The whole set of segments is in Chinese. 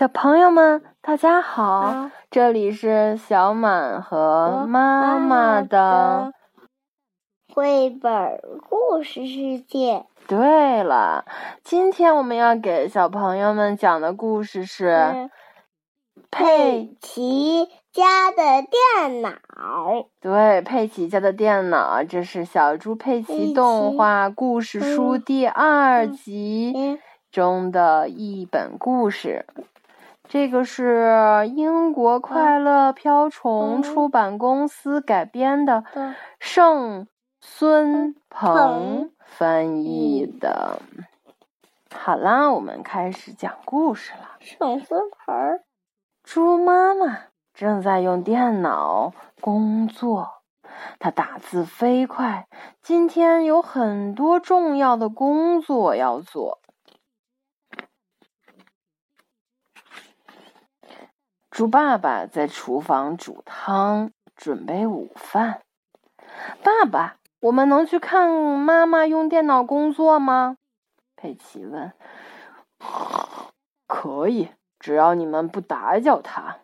小朋友们，大家好！这里是小满和妈妈的绘本故事世界。对了，今天我们要给小朋友们讲的故事是佩奇家的电脑。对，佩奇家的电脑，这是小猪佩奇动画故事书第二集中的一本故事。这个是英国快乐瓢虫出版公司改编的，盛孙鹏翻译的。好啦，我们开始讲故事了。盛孙鹏，猪妈妈正在用电脑工作，她打字飞快，今天有很多重要的工作要做。猪爸爸在厨房煮汤，准备午饭。爸爸，我们能去看妈妈用电脑工作吗？佩奇问。可以，只要你们不打搅他。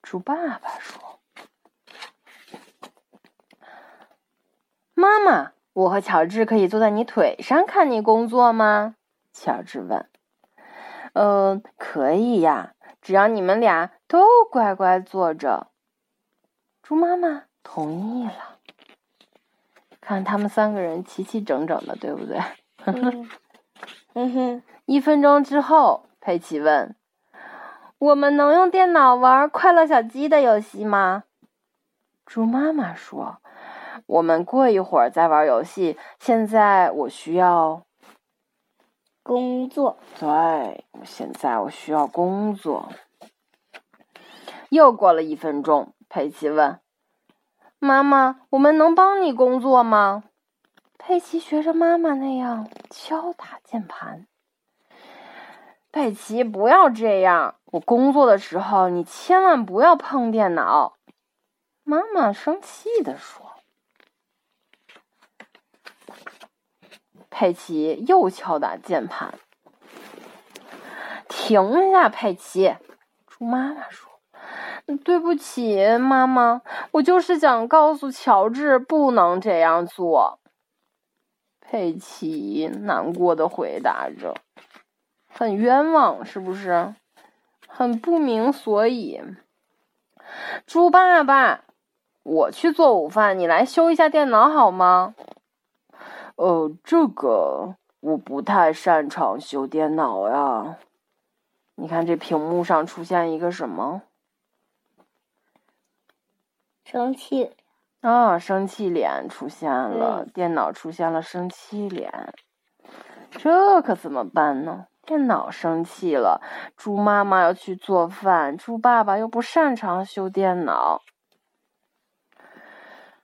猪爸爸说。妈妈，我和乔治可以坐在你腿上看你工作吗？乔治问。嗯，可以呀。只要你们俩都乖乖坐着，猪妈妈同意了。看他们三个人齐齐整整的，对不对？嗯哼。一分钟之后，佩奇问：“我们能用电脑玩快乐小鸡的游戏吗？”猪妈妈说：“我们过一会儿再玩游戏。现在我需要。”工作。对，现在我需要工作。又过了一分钟，佩奇问：“妈妈，我们能帮你工作吗？”佩奇学着妈妈那样敲打键盘。佩奇，不要这样！我工作的时候，你千万不要碰电脑。”妈妈生气的说。佩奇又敲打键盘。停下，佩奇！猪妈妈说：“对不起，妈妈，我就是想告诉乔治不能这样做。”佩奇难过的回答着：“很冤枉，是不是？很不明所以。”猪爸爸，我去做午饭，你来修一下电脑好吗？呃，这个我不太擅长修电脑呀。你看这屏幕上出现一个什么？生气啊！生气脸出现了，电脑出现了生气脸，这可怎么办呢？电脑生气了，猪妈妈要去做饭，猪爸爸又不擅长修电脑。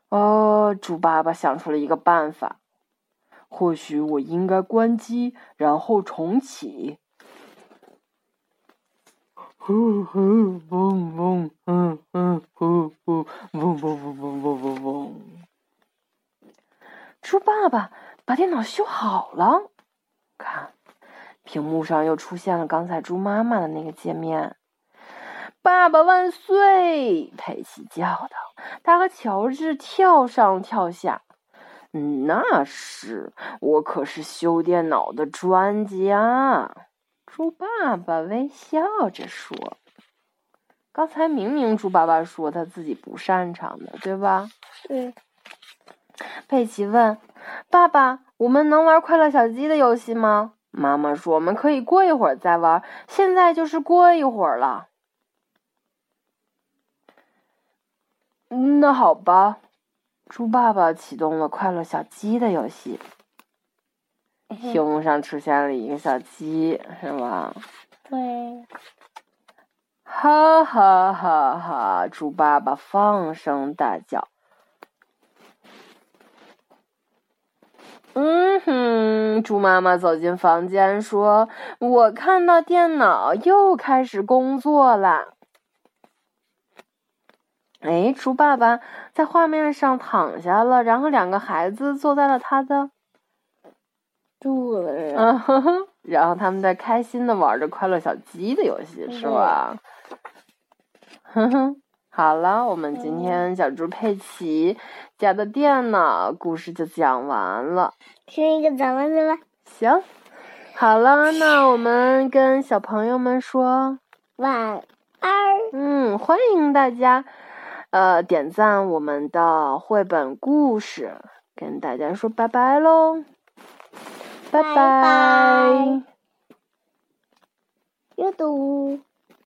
哦，猪爸爸想出了一个办法。或许我应该关机，然后重启。呼呼嗡嗡，嗯嗯呼呼嗡嗡嗡嗡嗡嗡嗡。猪爸爸把电脑修好了，看，屏幕上又出现了刚才猪妈妈的那个界面。爸爸万岁！佩奇叫道。他和乔治跳上跳下。那是，我可是修电脑的专家。猪爸爸微笑着说：“刚才明明猪爸爸说他自己不擅长的，对吧？”对。佩奇问：“爸爸，我们能玩快乐小鸡的游戏吗？”妈妈说：“我们可以过一会儿再玩，现在就是过一会儿了。”那好吧。猪爸爸启动了快乐小鸡的游戏，屏幕上出现了一个小鸡，是吗？对。哈哈哈哈！猪爸爸放声大叫。嗯哼，猪妈妈走进房间说：“我看到电脑又开始工作了。”哎，猪爸爸在画面上躺下了，然后两个孩子坐在了他的肚子上。然后他们在开心的玩着快乐小鸡的游戏，是吧？哼哼，好了，我们今天小猪佩奇家的电脑故事就讲完了。听一个咱们的吧。行，好了，那我们跟小朋友们说晚安。嗯，欢迎大家呃点赞我们的绘本故事，跟大家说拜拜喽，拜拜拜阅读。